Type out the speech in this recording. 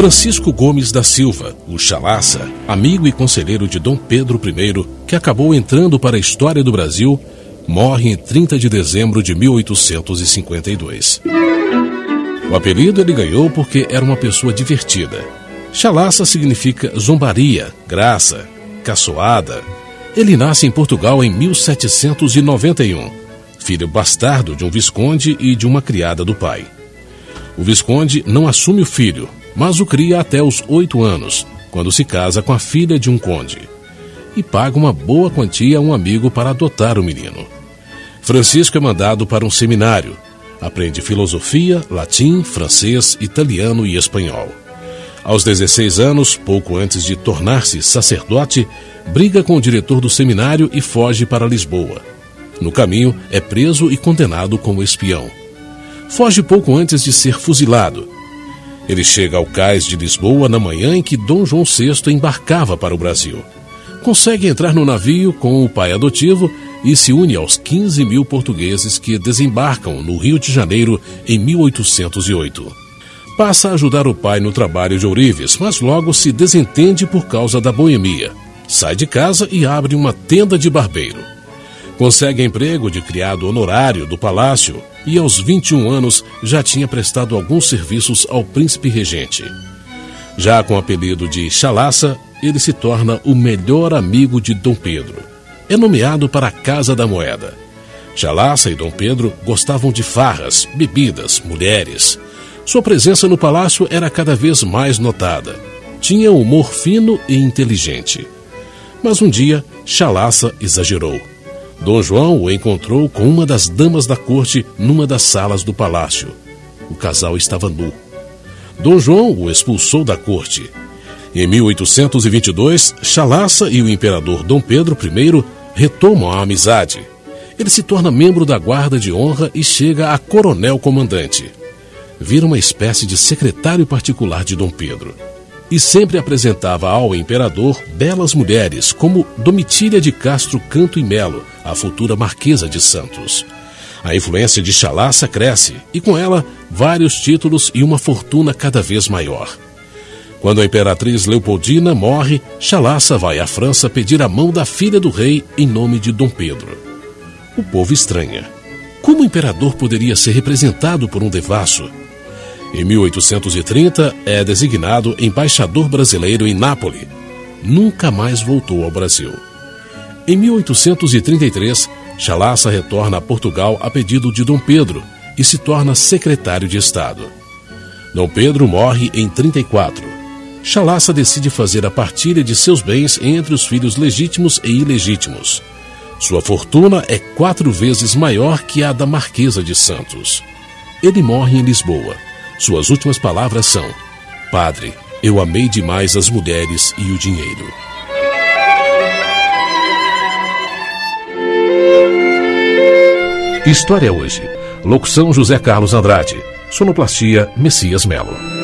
Francisco Gomes da Silva, o Chalaça, amigo e conselheiro de Dom Pedro I, que acabou entrando para a história do Brasil, morre em 30 de dezembro de 1852. O apelido ele ganhou porque era uma pessoa divertida. Chalaça significa zombaria, graça, caçoada. Ele nasce em Portugal em 1791, filho bastardo de um visconde e de uma criada do pai. O visconde não assume o filho, mas o cria até os oito anos, quando se casa com a filha de um conde, e paga uma boa quantia a um amigo para adotar o menino. Francisco é mandado para um seminário, aprende filosofia, latim, francês, italiano e espanhol. Aos 16 anos, pouco antes de tornar-se sacerdote, briga com o diretor do seminário e foge para Lisboa. No caminho, é preso e condenado como espião. Foge pouco antes de ser fuzilado ele chega ao cais de Lisboa na manhã em que Dom João VI embarcava para o Brasil. Consegue entrar no navio com o pai adotivo e se une aos 15 mil portugueses que desembarcam no Rio de Janeiro em 1808. Passa a ajudar o pai no trabalho de ourives, mas logo se desentende por causa da boemia. Sai de casa e abre uma tenda de barbeiro. Consegue emprego de criado honorário do palácio e, aos 21 anos, já tinha prestado alguns serviços ao príncipe regente. Já com o apelido de Chalaça, ele se torna o melhor amigo de Dom Pedro. É nomeado para a Casa da Moeda. Chalaça e Dom Pedro gostavam de farras, bebidas, mulheres. Sua presença no palácio era cada vez mais notada. Tinha humor fino e inteligente. Mas um dia, Chalaça exagerou Dom João o encontrou com uma das damas da corte numa das salas do palácio. O casal estava nu. Dom João o expulsou da corte. Em 1822, Chalaça e o imperador Dom Pedro I retomam a amizade. Ele se torna membro da guarda de honra e chega a coronel comandante. Vira uma espécie de secretário particular de Dom Pedro e sempre apresentava ao imperador belas mulheres, como Domitília de Castro Canto e Melo, a futura Marquesa de Santos. A influência de Chalaça cresce e, com ela, vários títulos e uma fortuna cada vez maior. Quando a imperatriz Leopoldina morre, Chalaça vai à França pedir a mão da filha do rei em nome de Dom Pedro. O povo estranha. Como o imperador poderia ser representado por um devasso? Em 1830, é designado embaixador brasileiro em Nápoles. Nunca mais voltou ao Brasil. Em 1833, Chalaça retorna a Portugal a pedido de Dom Pedro e se torna secretário de Estado. Dom Pedro morre em 34. Chalaça decide fazer a partilha de seus bens entre os filhos legítimos e ilegítimos. Sua fortuna é quatro vezes maior que a da Marquesa de Santos. Ele morre em Lisboa suas últimas palavras são: Padre, eu amei demais as mulheres e o dinheiro. História hoje. Locução José Carlos Andrade. Sonoplastia Messias Melo.